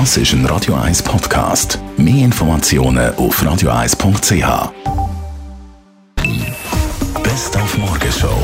Das ist ein Radio 1 Podcast. Mehr Informationen auf radio1.ch. Best auf Morgenshow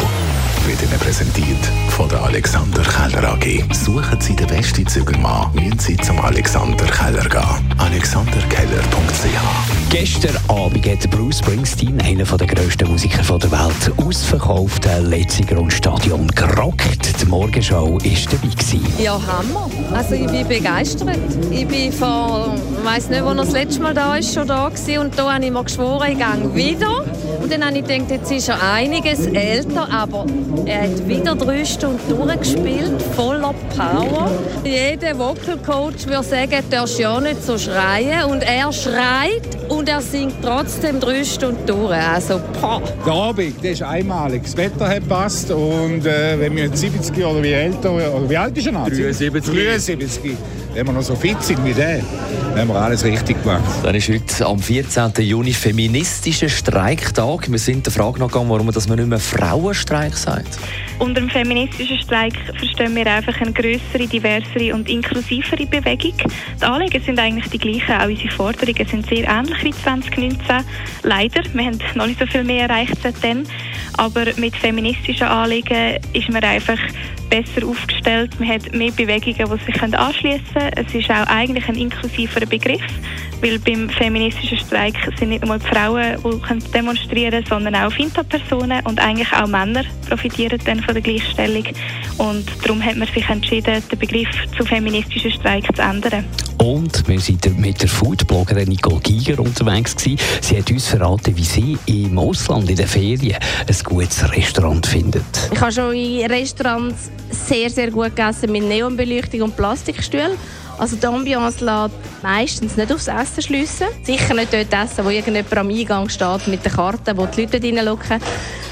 wird Ihnen präsentiert von der Alexander Keller AG. Suchen Sie den besten Zügelmann, müssen Sie zum Alexander Keller gehen. AlexanderKeller.ch Gestern Abend hat Bruce Springsteen, einer der grössten Musiker der Welt, ausverkaufte Letzigrund-Stadion gerockt. Die Morgenshow war dabei. Gewesen. Ja, Hammer. Also ich bin begeistert. Ich bin vor, ich weiss nicht, wo er das letzte Mal da ist, schon da gewesen. Und da habe ich mir geschworen, ich gehe wieder. Und dann habe ich gedacht, jetzt ist er einiges älter, aber er hat wieder drei Stunden durchgespielt, voller Power. Jeder Vocal Coach würde sagen, du darfst ja nicht so schreien. Und er schreit und er singt trotzdem drei Stunden durch. Also, boah. Der Abend, das ist einmalig. Das Wetter hat passt und äh, wenn wir 70 oder wie älter, oder wie alt ist er noch? 73. 73. Wenn wir noch so fit sind wie der, haben wir alles richtig gemacht. Dann ist heute am 14. Juni feministischer Streiktag. Wir sind der Frage nachgegangen, warum man nicht mehr Frauenstreik sagt. Unter dem feministischen Streik verstehen wir einfach eine größere, diversere und inklusivere Bewegung. Die Anliegen sind eigentlich die gleichen, auch unsere Forderungen sind sehr ähnlich wie 2019. Leider, wir haben noch nicht so viel mehr erreicht seitdem, aber mit feministischen Anliegen ist man einfach besser aufgestellt. Man hat mehr Bewegungen, die sich anschließen können. Es ist auch eigentlich ein inklusiverer Begriff, weil beim feministischen Streik sind nicht nur die Frauen, die demonstrieren können, sondern auch Finta-Personen und eigentlich auch Männer profitieren dann von der Gleichstellung. Und darum hat man sich entschieden, den Begriff zu feministischen Streik zu ändern. Und wir sind mit der Foodbloggerin Nicole Giger unterwegs gewesen. Sie hat uns verraten, wie sie im Ausland in den Ferien ein gutes Restaurant findet. Ich habe schon in Restaurants sehr, sehr gut gegessen mit Neonbeleuchtung und Plastikstühlen. Also die Ambiance lässt meistens nicht aufs Essen schliessen. Sicher nicht dort essen, wo irgendjemand am Eingang steht mit der Karte, wo die Leute reinlocken.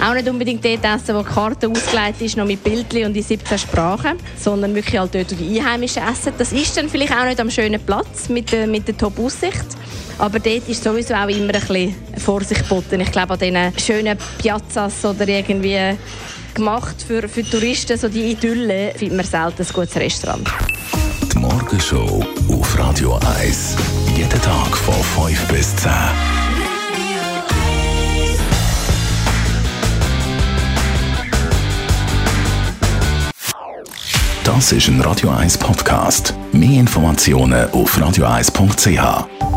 Auch nicht unbedingt dort essen, wo die Karte ausgelegt ist, noch mit Bildchen und in 17 Sprachen, sondern wirklich halt dort, wo die Einheimischen essen. Das ist dann vielleicht auch nicht am schönen Platz mit der, mit der Top-Aussicht. Aber dort ist sowieso auch immer ein bisschen Vorsicht geboten. Ich glaube, an diesen schönen Piazzas oder irgendwie gemacht für, für Touristen, so die Idylle, findet man selten ein gutes Restaurant. Die Morgenshow auf Radio 1. Jeden Tag von 5 bis 10. Das ist ein Radio 1 Podcast. Mehr Informationen auf radio1.ch.